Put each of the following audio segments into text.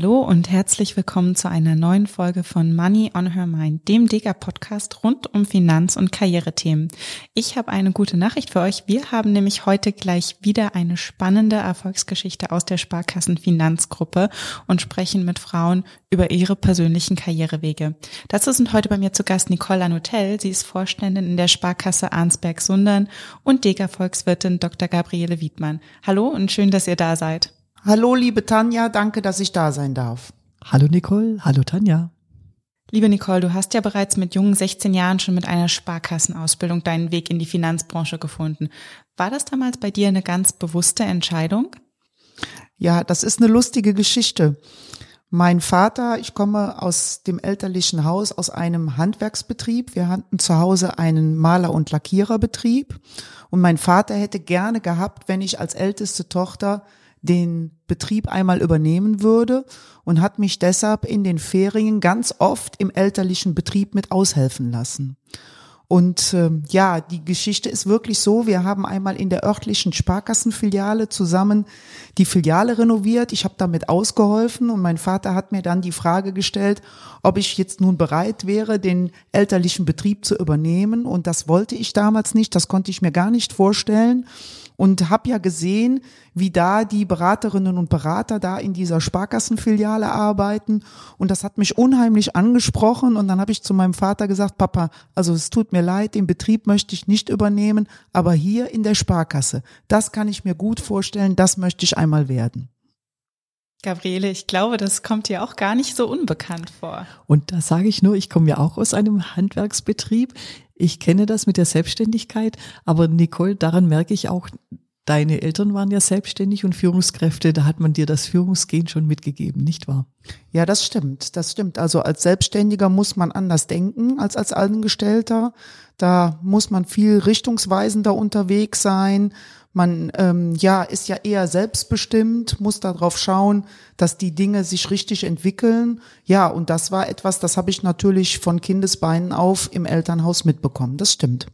Hallo und herzlich willkommen zu einer neuen Folge von Money on Her Mind, dem Dega-Podcast rund um Finanz- und Karrierethemen. Ich habe eine gute Nachricht für euch. Wir haben nämlich heute gleich wieder eine spannende Erfolgsgeschichte aus der Sparkassenfinanzgruppe und sprechen mit Frauen über ihre persönlichen Karrierewege. Dazu sind heute bei mir zu Gast Nicole Lanutel. Sie ist Vorständin in der Sparkasse Arnsberg-Sundern und Dega-Volkswirtin Dr. Gabriele Wiedmann. Hallo und schön, dass ihr da seid. Hallo, liebe Tanja, danke, dass ich da sein darf. Hallo Nicole, hallo Tanja. Liebe Nicole, du hast ja bereits mit jungen 16 Jahren schon mit einer Sparkassenausbildung deinen Weg in die Finanzbranche gefunden. War das damals bei dir eine ganz bewusste Entscheidung? Ja, das ist eine lustige Geschichte. Mein Vater, ich komme aus dem elterlichen Haus, aus einem Handwerksbetrieb. Wir hatten zu Hause einen Maler- und Lackiererbetrieb. Und mein Vater hätte gerne gehabt, wenn ich als älteste Tochter den Betrieb einmal übernehmen würde und hat mich deshalb in den Ferien ganz oft im elterlichen Betrieb mit aushelfen lassen. Und äh, ja, die Geschichte ist wirklich so, wir haben einmal in der örtlichen Sparkassenfiliale zusammen die Filiale renoviert. Ich habe damit ausgeholfen und mein Vater hat mir dann die Frage gestellt, ob ich jetzt nun bereit wäre, den elterlichen Betrieb zu übernehmen. Und das wollte ich damals nicht, das konnte ich mir gar nicht vorstellen und habe ja gesehen, wie da die Beraterinnen und Berater da in dieser Sparkassenfiliale arbeiten und das hat mich unheimlich angesprochen und dann habe ich zu meinem Vater gesagt, Papa, also es tut mir leid, den Betrieb möchte ich nicht übernehmen, aber hier in der Sparkasse, das kann ich mir gut vorstellen, das möchte ich einmal werden. Gabriele, ich glaube, das kommt dir auch gar nicht so unbekannt vor. Und da sage ich nur, ich komme ja auch aus einem Handwerksbetrieb. Ich kenne das mit der Selbstständigkeit, aber Nicole, daran merke ich auch, deine Eltern waren ja selbstständig und Führungskräfte, da hat man dir das Führungsgehen schon mitgegeben, nicht wahr? Ja, das stimmt, das stimmt. Also als Selbstständiger muss man anders denken als als Angestellter. Da muss man viel richtungsweisender unterwegs sein. Man ähm, ja ist ja eher selbstbestimmt, muss darauf schauen, dass die Dinge sich richtig entwickeln. Ja, und das war etwas, das habe ich natürlich von Kindesbeinen auf im Elternhaus mitbekommen. Das stimmt.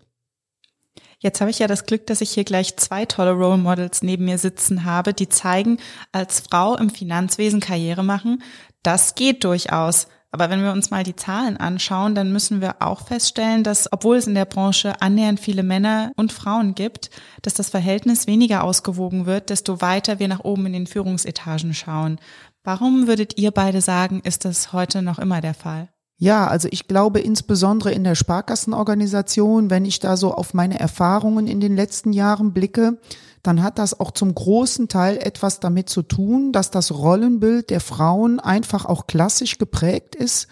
Jetzt habe ich ja das Glück, dass ich hier gleich zwei tolle Role Models neben mir sitzen habe, die zeigen, als Frau im Finanzwesen Karriere machen, das geht durchaus. Aber wenn wir uns mal die Zahlen anschauen, dann müssen wir auch feststellen, dass obwohl es in der Branche annähernd viele Männer und Frauen gibt, dass das Verhältnis weniger ausgewogen wird, desto weiter wir nach oben in den Führungsetagen schauen. Warum würdet ihr beide sagen, ist das heute noch immer der Fall? Ja, also ich glaube insbesondere in der Sparkassenorganisation, wenn ich da so auf meine Erfahrungen in den letzten Jahren blicke, dann hat das auch zum großen Teil etwas damit zu tun, dass das Rollenbild der Frauen einfach auch klassisch geprägt ist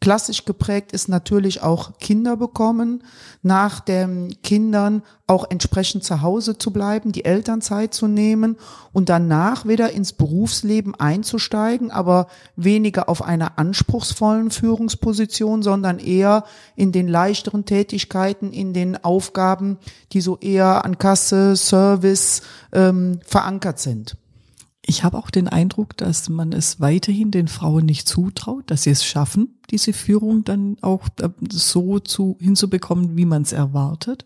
Klassisch geprägt ist natürlich auch Kinder bekommen, nach den Kindern auch entsprechend zu Hause zu bleiben, die Elternzeit zu nehmen und danach wieder ins Berufsleben einzusteigen, aber weniger auf einer anspruchsvollen Führungsposition, sondern eher in den leichteren Tätigkeiten, in den Aufgaben, die so eher an Kasse, Service ähm, verankert sind. Ich habe auch den Eindruck, dass man es weiterhin den Frauen nicht zutraut, dass sie es schaffen, diese Führung dann auch so zu, hinzubekommen, wie man es erwartet.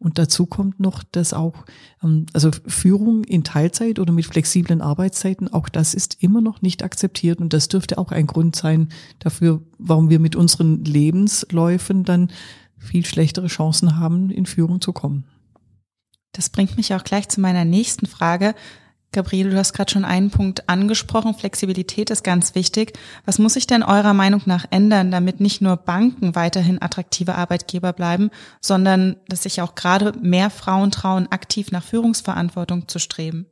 Und dazu kommt noch, dass auch, ähm, also Führung in Teilzeit oder mit flexiblen Arbeitszeiten, auch das ist immer noch nicht akzeptiert. Und das dürfte auch ein Grund sein dafür, warum wir mit unseren Lebensläufen dann viel schlechtere Chancen haben, in Führung zu kommen. Das bringt mich auch gleich zu meiner nächsten Frage. Gabriele, du hast gerade schon einen Punkt angesprochen. Flexibilität ist ganz wichtig. Was muss sich denn eurer Meinung nach ändern, damit nicht nur Banken weiterhin attraktive Arbeitgeber bleiben, sondern dass sich auch gerade mehr Frauen trauen, aktiv nach Führungsverantwortung zu streben?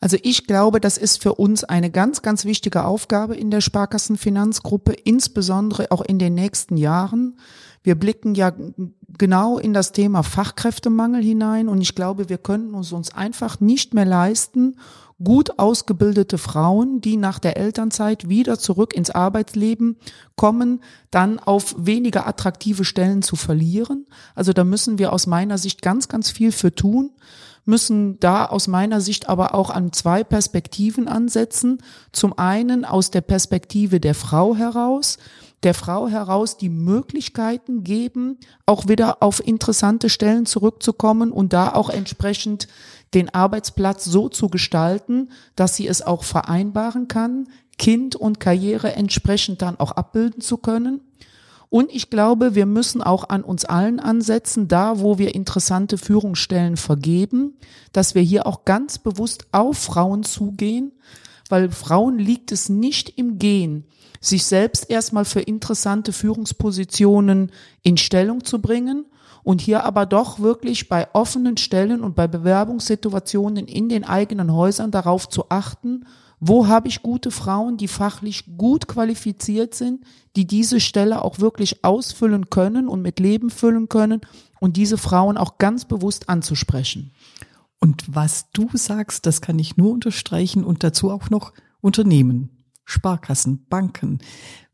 Also ich glaube, das ist für uns eine ganz, ganz wichtige Aufgabe in der Sparkassenfinanzgruppe, insbesondere auch in den nächsten Jahren. Wir blicken ja genau in das Thema Fachkräftemangel hinein und ich glaube, wir könnten uns uns einfach nicht mehr leisten, gut ausgebildete Frauen, die nach der Elternzeit wieder zurück ins Arbeitsleben kommen, dann auf weniger attraktive Stellen zu verlieren. Also da müssen wir aus meiner Sicht ganz, ganz viel für tun müssen da aus meiner Sicht aber auch an zwei Perspektiven ansetzen. Zum einen aus der Perspektive der Frau heraus, der Frau heraus die Möglichkeiten geben, auch wieder auf interessante Stellen zurückzukommen und da auch entsprechend den Arbeitsplatz so zu gestalten, dass sie es auch vereinbaren kann, Kind und Karriere entsprechend dann auch abbilden zu können. Und ich glaube, wir müssen auch an uns allen ansetzen, da wo wir interessante Führungsstellen vergeben, dass wir hier auch ganz bewusst auf Frauen zugehen, weil Frauen liegt es nicht im Gehen, sich selbst erstmal für interessante Führungspositionen in Stellung zu bringen und hier aber doch wirklich bei offenen Stellen und bei Bewerbungssituationen in den eigenen Häusern darauf zu achten, wo habe ich gute Frauen, die fachlich gut qualifiziert sind, die diese Stelle auch wirklich ausfüllen können und mit Leben füllen können und diese Frauen auch ganz bewusst anzusprechen. Und was du sagst, das kann ich nur unterstreichen und dazu auch noch Unternehmen, Sparkassen, Banken.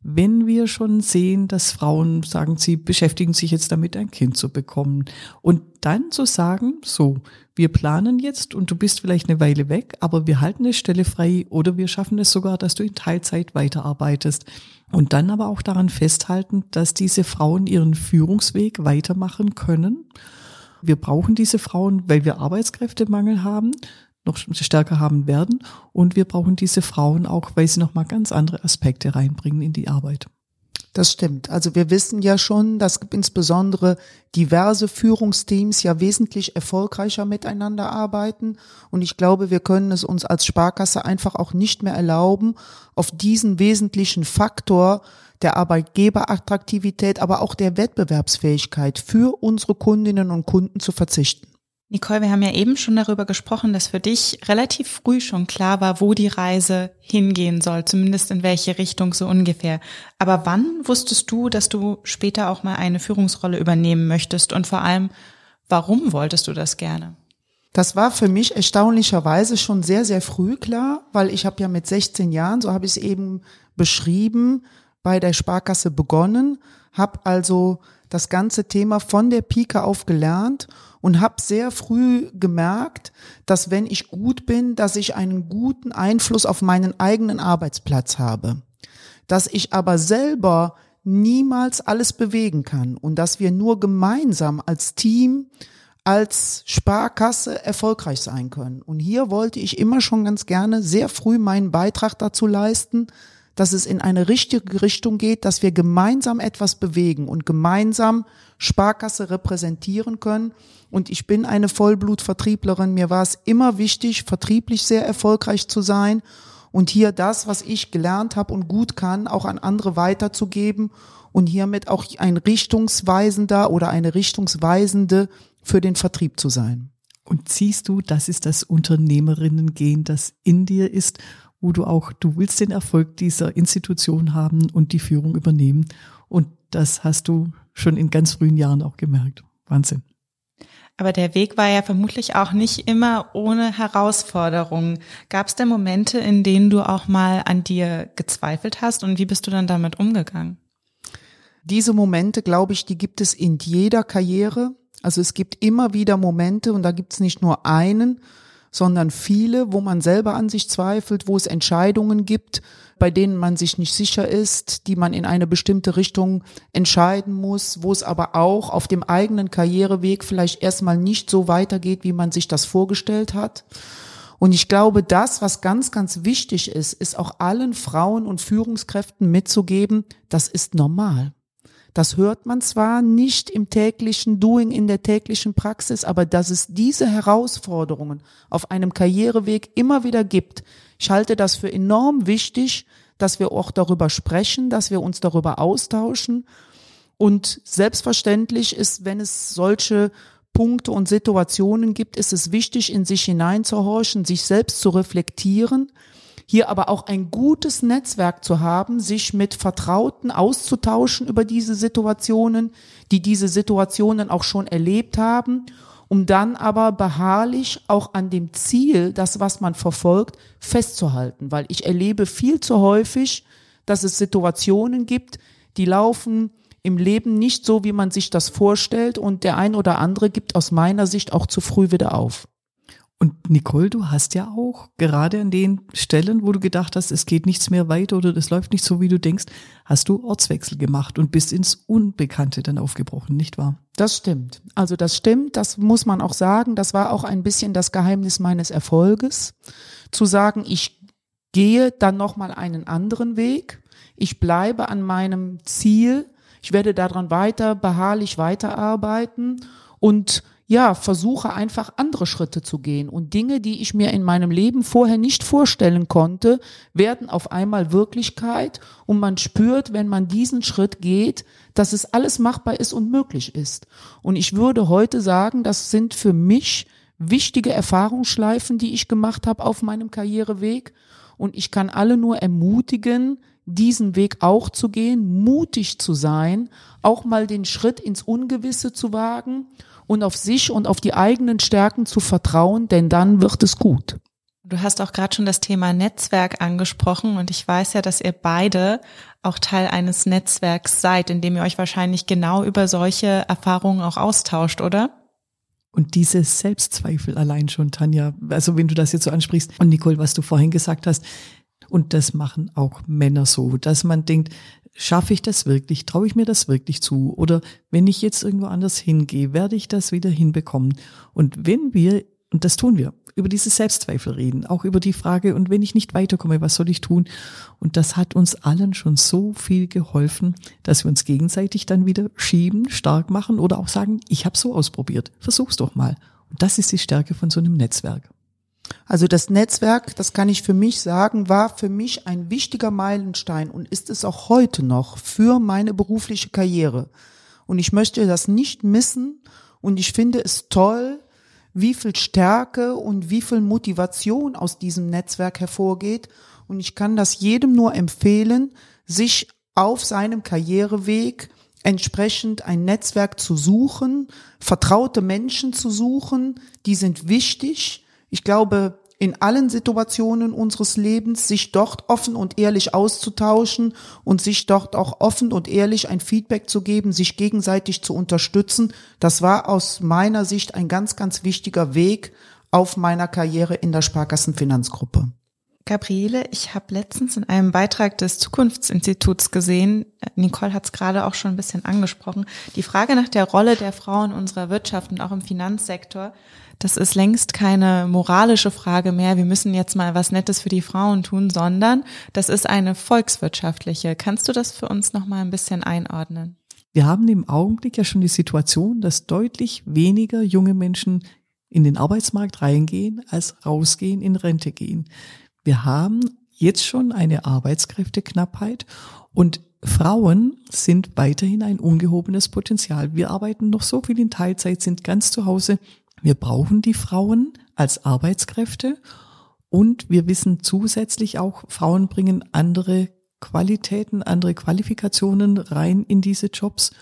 Wenn wir schon sehen, dass Frauen sagen, sie beschäftigen sich jetzt damit, ein Kind zu bekommen und dann zu sagen, so, wir planen jetzt und du bist vielleicht eine Weile weg, aber wir halten eine Stelle frei oder wir schaffen es sogar, dass du in Teilzeit weiterarbeitest. Und dann aber auch daran festhalten, dass diese Frauen ihren Führungsweg weitermachen können. Wir brauchen diese Frauen, weil wir Arbeitskräftemangel haben, noch stärker haben werden. Und wir brauchen diese Frauen auch, weil sie nochmal ganz andere Aspekte reinbringen in die Arbeit. Das stimmt. Also wir wissen ja schon, dass insbesondere diverse Führungsteams ja wesentlich erfolgreicher miteinander arbeiten. Und ich glaube, wir können es uns als Sparkasse einfach auch nicht mehr erlauben, auf diesen wesentlichen Faktor der Arbeitgeberattraktivität, aber auch der Wettbewerbsfähigkeit für unsere Kundinnen und Kunden zu verzichten. Nicole, wir haben ja eben schon darüber gesprochen, dass für dich relativ früh schon klar war, wo die Reise hingehen soll, zumindest in welche Richtung so ungefähr. Aber wann wusstest du, dass du später auch mal eine Führungsrolle übernehmen möchtest und vor allem, warum wolltest du das gerne? Das war für mich erstaunlicherweise schon sehr, sehr früh klar, weil ich habe ja mit 16 Jahren, so habe ich es eben beschrieben, bei der Sparkasse begonnen, habe also das ganze Thema von der Pike auf gelernt und habe sehr früh gemerkt, dass wenn ich gut bin, dass ich einen guten Einfluss auf meinen eigenen Arbeitsplatz habe, dass ich aber selber niemals alles bewegen kann und dass wir nur gemeinsam als Team als Sparkasse erfolgreich sein können. Und hier wollte ich immer schon ganz gerne sehr früh meinen Beitrag dazu leisten, dass es in eine richtige Richtung geht, dass wir gemeinsam etwas bewegen und gemeinsam Sparkasse repräsentieren können. Und ich bin eine Vollblutvertrieblerin. Mir war es immer wichtig, vertrieblich sehr erfolgreich zu sein und hier das, was ich gelernt habe und gut kann, auch an andere weiterzugeben und hiermit auch ein Richtungsweisender oder eine Richtungsweisende für den Vertrieb zu sein. Und siehst du, das ist das Unternehmerinnen-Gehen, das in dir ist wo du auch, du willst den Erfolg dieser Institution haben und die Führung übernehmen. Und das hast du schon in ganz frühen Jahren auch gemerkt. Wahnsinn. Aber der Weg war ja vermutlich auch nicht immer ohne Herausforderungen. Gab es denn Momente, in denen du auch mal an dir gezweifelt hast und wie bist du dann damit umgegangen? Diese Momente, glaube ich, die gibt es in jeder Karriere. Also es gibt immer wieder Momente und da gibt es nicht nur einen, sondern viele, wo man selber an sich zweifelt, wo es Entscheidungen gibt, bei denen man sich nicht sicher ist, die man in eine bestimmte Richtung entscheiden muss, wo es aber auch auf dem eigenen Karriereweg vielleicht erstmal nicht so weitergeht, wie man sich das vorgestellt hat. Und ich glaube, das, was ganz, ganz wichtig ist, ist auch allen Frauen und Führungskräften mitzugeben, das ist normal. Das hört man zwar nicht im täglichen Doing, in der täglichen Praxis, aber dass es diese Herausforderungen auf einem Karriereweg immer wieder gibt. Ich halte das für enorm wichtig, dass wir auch darüber sprechen, dass wir uns darüber austauschen. Und selbstverständlich ist, wenn es solche Punkte und Situationen gibt, ist es wichtig, in sich hineinzuhorchen, sich selbst zu reflektieren hier aber auch ein gutes Netzwerk zu haben, sich mit Vertrauten auszutauschen über diese Situationen, die diese Situationen auch schon erlebt haben, um dann aber beharrlich auch an dem Ziel, das was man verfolgt, festzuhalten, weil ich erlebe viel zu häufig, dass es Situationen gibt, die laufen im Leben nicht so, wie man sich das vorstellt und der ein oder andere gibt aus meiner Sicht auch zu früh wieder auf. Und Nicole, du hast ja auch gerade an den Stellen, wo du gedacht hast, es geht nichts mehr weiter oder das läuft nicht so, wie du denkst, hast du Ortswechsel gemacht und bist ins Unbekannte dann aufgebrochen, nicht wahr? Das stimmt. Also das stimmt, das muss man auch sagen. Das war auch ein bisschen das Geheimnis meines Erfolges, zu sagen, ich gehe dann nochmal einen anderen Weg. Ich bleibe an meinem Ziel. Ich werde daran weiter beharrlich weiterarbeiten und ja, versuche einfach andere Schritte zu gehen. Und Dinge, die ich mir in meinem Leben vorher nicht vorstellen konnte, werden auf einmal Wirklichkeit. Und man spürt, wenn man diesen Schritt geht, dass es alles machbar ist und möglich ist. Und ich würde heute sagen, das sind für mich wichtige Erfahrungsschleifen, die ich gemacht habe auf meinem Karriereweg. Und ich kann alle nur ermutigen, diesen Weg auch zu gehen, mutig zu sein, auch mal den Schritt ins Ungewisse zu wagen und auf sich und auf die eigenen Stärken zu vertrauen, denn dann wird es gut. Du hast auch gerade schon das Thema Netzwerk angesprochen und ich weiß ja, dass ihr beide auch Teil eines Netzwerks seid, in dem ihr euch wahrscheinlich genau über solche Erfahrungen auch austauscht, oder? Und diese Selbstzweifel allein schon, Tanja, also wenn du das jetzt so ansprichst und Nicole, was du vorhin gesagt hast, und das machen auch Männer so, dass man denkt, schaffe ich das wirklich? Traue ich mir das wirklich zu? Oder wenn ich jetzt irgendwo anders hingehe, werde ich das wieder hinbekommen? Und wenn wir, und das tun wir, über diese Selbstzweifel reden, auch über die Frage, und wenn ich nicht weiterkomme, was soll ich tun? Und das hat uns allen schon so viel geholfen, dass wir uns gegenseitig dann wieder schieben, stark machen oder auch sagen, ich habe so ausprobiert, versuch's doch mal. Und das ist die Stärke von so einem Netzwerk. Also das Netzwerk, das kann ich für mich sagen, war für mich ein wichtiger Meilenstein und ist es auch heute noch für meine berufliche Karriere. Und ich möchte das nicht missen und ich finde es toll, wie viel Stärke und wie viel Motivation aus diesem Netzwerk hervorgeht. Und ich kann das jedem nur empfehlen, sich auf seinem Karriereweg entsprechend ein Netzwerk zu suchen, vertraute Menschen zu suchen, die sind wichtig ich glaube, in allen Situationen unseres Lebens sich dort offen und ehrlich auszutauschen und sich dort auch offen und ehrlich ein Feedback zu geben, sich gegenseitig zu unterstützen, das war aus meiner Sicht ein ganz, ganz wichtiger Weg auf meiner Karriere in der Sparkassenfinanzgruppe. Gabriele, ich habe letztens in einem Beitrag des Zukunftsinstituts gesehen, Nicole hat es gerade auch schon ein bisschen angesprochen, die Frage nach der Rolle der Frauen in unserer Wirtschaft und auch im Finanzsektor das ist längst keine moralische Frage mehr, wir müssen jetzt mal was Nettes für die Frauen tun, sondern das ist eine volkswirtschaftliche. Kannst du das für uns noch mal ein bisschen einordnen? Wir haben im Augenblick ja schon die Situation, dass deutlich weniger junge Menschen in den Arbeitsmarkt reingehen, als rausgehen, in Rente gehen. Wir haben jetzt schon eine Arbeitskräfteknappheit und Frauen sind weiterhin ein ungehobenes Potenzial. Wir arbeiten noch so viel in Teilzeit, sind ganz zu Hause wir brauchen die Frauen als Arbeitskräfte und wir wissen zusätzlich auch, Frauen bringen andere Qualitäten, andere Qualifikationen rein in diese Jobs.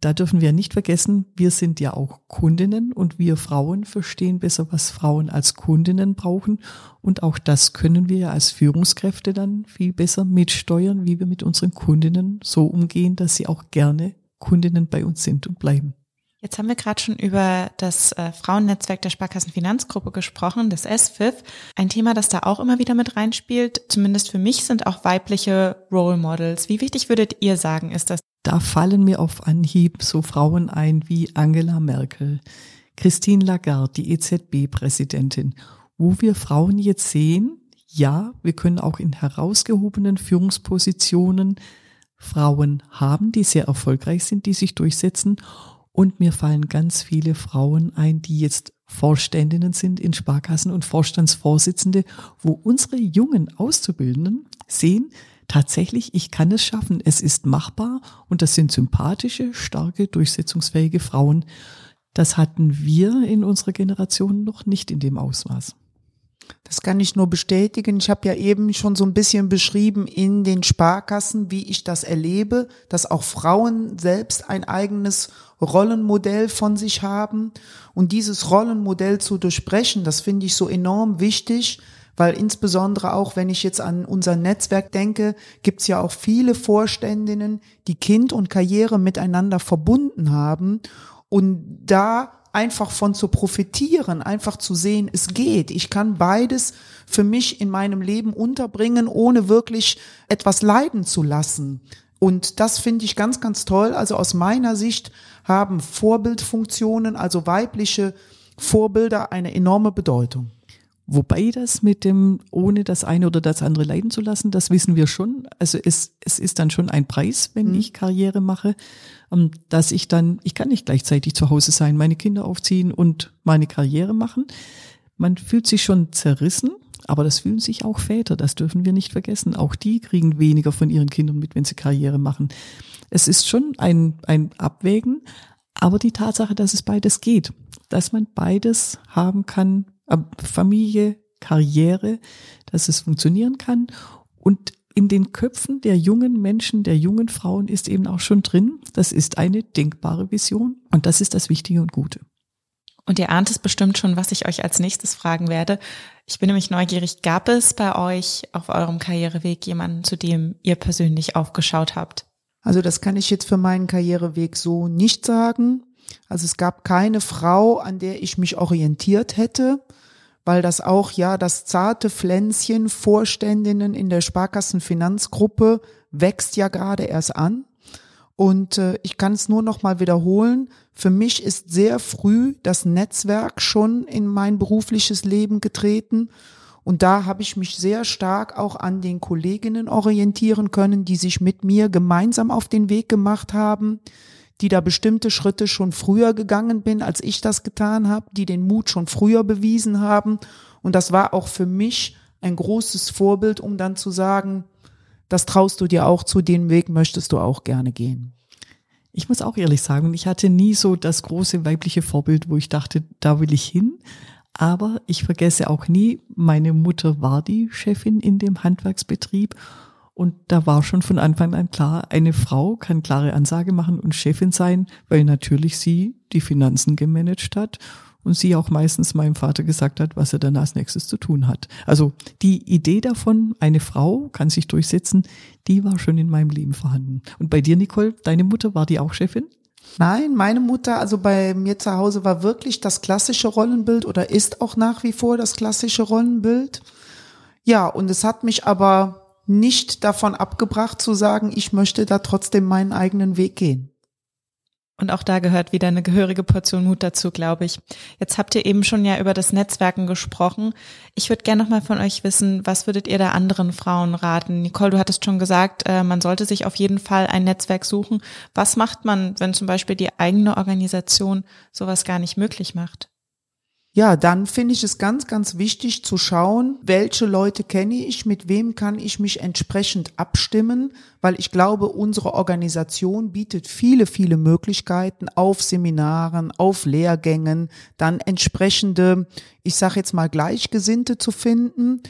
Da dürfen wir nicht vergessen, wir sind ja auch Kundinnen und wir Frauen verstehen besser, was Frauen als Kundinnen brauchen. Und auch das können wir ja als Führungskräfte dann viel besser mitsteuern, wie wir mit unseren Kundinnen so umgehen, dass sie auch gerne Kundinnen bei uns sind und bleiben. Jetzt haben wir gerade schon über das äh, Frauennetzwerk der Sparkassenfinanzgruppe gesprochen, das SFIF. Ein Thema, das da auch immer wieder mit reinspielt, zumindest für mich, sind auch weibliche Role Models. Wie wichtig würdet ihr sagen, ist das? Da fallen mir auf Anhieb so Frauen ein wie Angela Merkel, Christine Lagarde, die EZB-Präsidentin, wo wir Frauen jetzt sehen, ja, wir können auch in herausgehobenen Führungspositionen Frauen haben, die sehr erfolgreich sind, die sich durchsetzen. Und mir fallen ganz viele Frauen ein, die jetzt Vorständinnen sind in Sparkassen und Vorstandsvorsitzende, wo unsere jungen Auszubildenden sehen, tatsächlich, ich kann es schaffen, es ist machbar und das sind sympathische, starke, durchsetzungsfähige Frauen. Das hatten wir in unserer Generation noch nicht in dem Ausmaß. Das kann ich nur bestätigen. Ich habe ja eben schon so ein bisschen beschrieben in den Sparkassen, wie ich das erlebe, dass auch Frauen selbst ein eigenes Rollenmodell von sich haben. Und dieses Rollenmodell zu durchbrechen, das finde ich so enorm wichtig, weil insbesondere auch, wenn ich jetzt an unser Netzwerk denke, gibt es ja auch viele Vorständinnen, die Kind und Karriere miteinander verbunden haben und da einfach von zu profitieren, einfach zu sehen, es geht. Ich kann beides für mich in meinem Leben unterbringen, ohne wirklich etwas leiden zu lassen. Und das finde ich ganz, ganz toll. Also aus meiner Sicht haben Vorbildfunktionen, also weibliche Vorbilder, eine enorme Bedeutung. Wobei das mit dem, ohne das eine oder das andere leiden zu lassen, das wissen wir schon. Also es, es ist dann schon ein Preis, wenn mhm. ich Karriere mache, ähm, dass ich dann, ich kann nicht gleichzeitig zu Hause sein, meine Kinder aufziehen und meine Karriere machen. Man fühlt sich schon zerrissen, aber das fühlen sich auch Väter, das dürfen wir nicht vergessen. Auch die kriegen weniger von ihren Kindern mit, wenn sie Karriere machen. Es ist schon ein, ein Abwägen, aber die Tatsache, dass es beides geht, dass man beides haben kann, Familie, Karriere, dass es funktionieren kann. Und in den Köpfen der jungen Menschen, der jungen Frauen ist eben auch schon drin, das ist eine denkbare Vision und das ist das Wichtige und Gute. Und ihr ahnt es bestimmt schon, was ich euch als nächstes fragen werde. Ich bin nämlich neugierig, gab es bei euch auf eurem Karriereweg jemanden, zu dem ihr persönlich aufgeschaut habt? Also das kann ich jetzt für meinen Karriereweg so nicht sagen. Also es gab keine Frau, an der ich mich orientiert hätte weil das auch ja das zarte Pflänzchen Vorständinnen in der Sparkassenfinanzgruppe wächst ja gerade erst an. Und äh, ich kann es nur noch mal wiederholen. Für mich ist sehr früh das Netzwerk schon in mein berufliches Leben getreten. Und da habe ich mich sehr stark auch an den Kolleginnen orientieren können, die sich mit mir gemeinsam auf den Weg gemacht haben, die da bestimmte Schritte schon früher gegangen bin, als ich das getan habe, die den Mut schon früher bewiesen haben. Und das war auch für mich ein großes Vorbild, um dann zu sagen, das traust du dir auch zu, den Weg möchtest du auch gerne gehen. Ich muss auch ehrlich sagen, ich hatte nie so das große weibliche Vorbild, wo ich dachte, da will ich hin. Aber ich vergesse auch nie, meine Mutter war die Chefin in dem Handwerksbetrieb und da war schon von Anfang an klar, eine Frau kann klare Ansage machen und Chefin sein, weil natürlich sie die Finanzen gemanagt hat und sie auch meistens meinem Vater gesagt hat, was er dann als nächstes zu tun hat. Also die Idee davon, eine Frau kann sich durchsetzen, die war schon in meinem Leben vorhanden. Und bei dir, Nicole, deine Mutter, war die auch Chefin? Nein, meine Mutter, also bei mir zu Hause war wirklich das klassische Rollenbild oder ist auch nach wie vor das klassische Rollenbild. Ja, und es hat mich aber nicht davon abgebracht zu sagen, ich möchte da trotzdem meinen eigenen Weg gehen. Und auch da gehört wieder eine gehörige Portion Mut dazu, glaube ich. Jetzt habt ihr eben schon ja über das Netzwerken gesprochen. Ich würde gerne noch mal von euch wissen, was würdet ihr da anderen Frauen raten? Nicole, du hattest schon gesagt, äh, man sollte sich auf jeden Fall ein Netzwerk suchen. Was macht man, wenn zum Beispiel die eigene Organisation sowas gar nicht möglich macht? Ja, dann finde ich es ganz, ganz wichtig zu schauen, welche Leute kenne ich, mit wem kann ich mich entsprechend abstimmen, weil ich glaube, unsere Organisation bietet viele, viele Möglichkeiten auf Seminaren, auf Lehrgängen, dann entsprechende, ich sage jetzt mal Gleichgesinnte zu finden.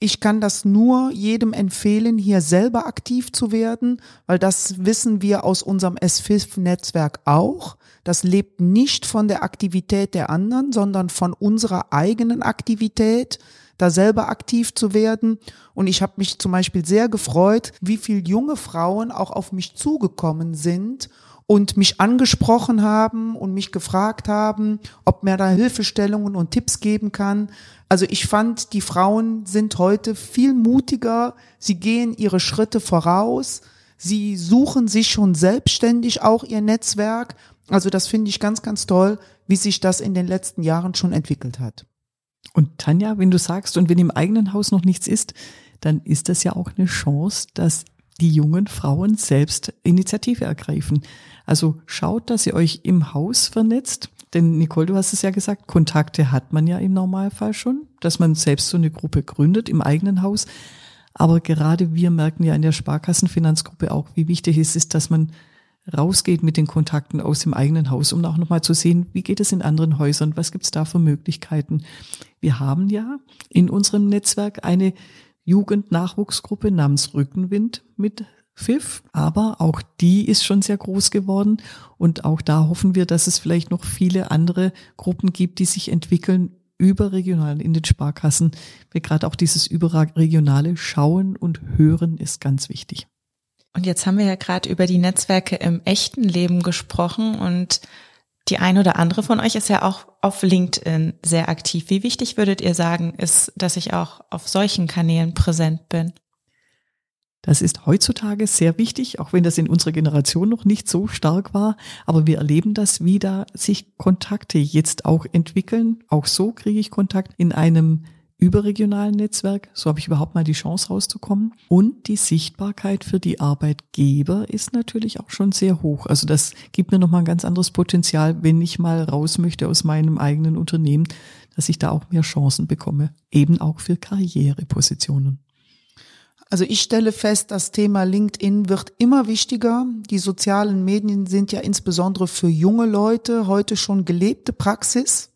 Ich kann das nur jedem empfehlen, hier selber aktiv zu werden, weil das wissen wir aus unserem SFIF-Netzwerk auch. Das lebt nicht von der Aktivität der anderen, sondern von unserer eigenen Aktivität, da selber aktiv zu werden. Und ich habe mich zum Beispiel sehr gefreut, wie viele junge Frauen auch auf mich zugekommen sind und mich angesprochen haben und mich gefragt haben, ob mir da Hilfestellungen und Tipps geben kann. Also ich fand, die Frauen sind heute viel mutiger, sie gehen ihre Schritte voraus, sie suchen sich schon selbstständig auch ihr Netzwerk. Also das finde ich ganz, ganz toll, wie sich das in den letzten Jahren schon entwickelt hat. Und Tanja, wenn du sagst, und wenn im eigenen Haus noch nichts ist, dann ist das ja auch eine Chance, dass die jungen Frauen selbst Initiative ergreifen. Also schaut, dass ihr euch im Haus vernetzt. Denn Nicole, du hast es ja gesagt, Kontakte hat man ja im Normalfall schon, dass man selbst so eine Gruppe gründet im eigenen Haus. Aber gerade wir merken ja in der Sparkassenfinanzgruppe auch, wie wichtig es ist, dass man rausgeht mit den Kontakten aus dem eigenen Haus, um auch nochmal zu sehen, wie geht es in anderen Häusern, was gibt es da für Möglichkeiten. Wir haben ja in unserem Netzwerk eine Jugendnachwuchsgruppe namens Rückenwind mit FIF, aber auch die ist schon sehr groß geworden und auch da hoffen wir, dass es vielleicht noch viele andere Gruppen gibt, die sich entwickeln überregional in den Sparkassen. Wir gerade auch dieses überregionale Schauen und Hören ist ganz wichtig. Und jetzt haben wir ja gerade über die Netzwerke im echten Leben gesprochen und Die ein oder andere von euch ist ja auch auf LinkedIn sehr aktiv. Wie wichtig würdet ihr sagen, ist, dass ich auch auf solchen Kanälen präsent bin? Das ist heutzutage sehr wichtig, auch wenn das in unserer Generation noch nicht so stark war. Aber wir erleben das, wie da sich Kontakte jetzt auch entwickeln. Auch so kriege ich Kontakt in einem überregionalen Netzwerk. So habe ich überhaupt mal die Chance rauszukommen. Und die Sichtbarkeit für die Arbeitgeber ist natürlich auch schon sehr hoch. Also das gibt mir nochmal ein ganz anderes Potenzial, wenn ich mal raus möchte aus meinem eigenen Unternehmen, dass ich da auch mehr Chancen bekomme. Eben auch für Karrierepositionen. Also ich stelle fest, das Thema LinkedIn wird immer wichtiger. Die sozialen Medien sind ja insbesondere für junge Leute heute schon gelebte Praxis.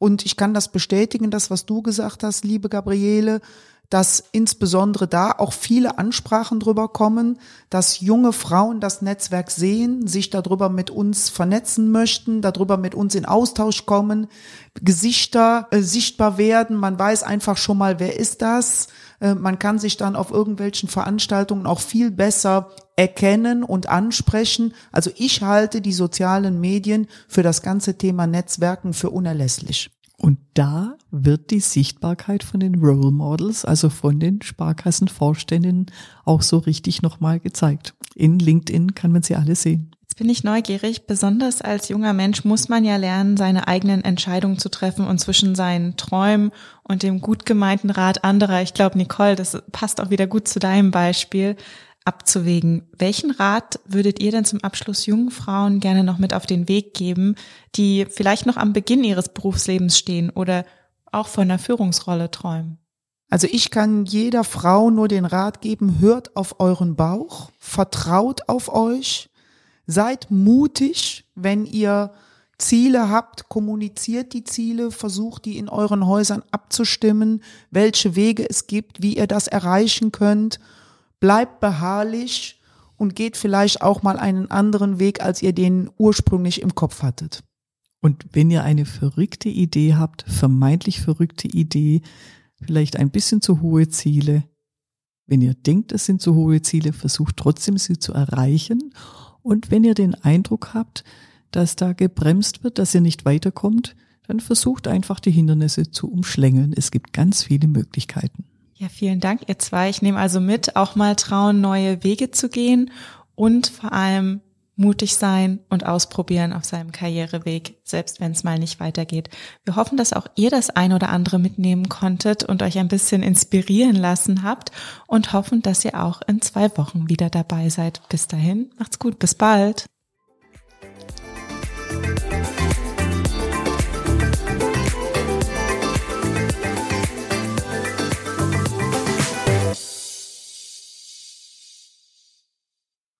Und ich kann das bestätigen, das, was du gesagt hast, liebe Gabriele, dass insbesondere da auch viele Ansprachen drüber kommen, dass junge Frauen das Netzwerk sehen, sich darüber mit uns vernetzen möchten, darüber mit uns in Austausch kommen, Gesichter äh, sichtbar werden. Man weiß einfach schon mal, wer ist das? Äh, man kann sich dann auf irgendwelchen Veranstaltungen auch viel besser erkennen und ansprechen. Also ich halte die sozialen Medien für das ganze Thema Netzwerken für unerlässlich. Und da wird die Sichtbarkeit von den Role Models, also von den Sparkassenvorständinnen, auch so richtig nochmal gezeigt. In LinkedIn kann man sie alle sehen. Jetzt bin ich neugierig. Besonders als junger Mensch muss man ja lernen, seine eigenen Entscheidungen zu treffen und zwischen seinen Träumen und dem gut gemeinten Rat anderer. Ich glaube, Nicole, das passt auch wieder gut zu deinem Beispiel abzuwägen. Welchen Rat würdet ihr denn zum Abschluss jungen Frauen gerne noch mit auf den Weg geben, die vielleicht noch am Beginn ihres Berufslebens stehen oder auch von einer Führungsrolle träumen? Also ich kann jeder Frau nur den Rat geben, hört auf euren Bauch, vertraut auf euch, Seid mutig, wenn ihr Ziele habt, kommuniziert die Ziele, versucht die in euren Häusern abzustimmen, welche Wege es gibt, wie ihr das erreichen könnt. Bleibt beharrlich und geht vielleicht auch mal einen anderen Weg, als ihr den ursprünglich im Kopf hattet. Und wenn ihr eine verrückte Idee habt, vermeintlich verrückte Idee, vielleicht ein bisschen zu hohe Ziele, wenn ihr denkt, es sind zu hohe Ziele, versucht trotzdem sie zu erreichen und wenn ihr den Eindruck habt, dass da gebremst wird, dass ihr nicht weiterkommt, dann versucht einfach die Hindernisse zu umschlängeln. Es gibt ganz viele Möglichkeiten. Ja, vielen Dank, ihr zwei. Ich nehme also mit, auch mal trauen, neue Wege zu gehen und vor allem mutig sein und ausprobieren auf seinem Karriereweg, selbst wenn es mal nicht weitergeht. Wir hoffen, dass auch ihr das ein oder andere mitnehmen konntet und euch ein bisschen inspirieren lassen habt und hoffen, dass ihr auch in zwei Wochen wieder dabei seid. Bis dahin, macht's gut, bis bald.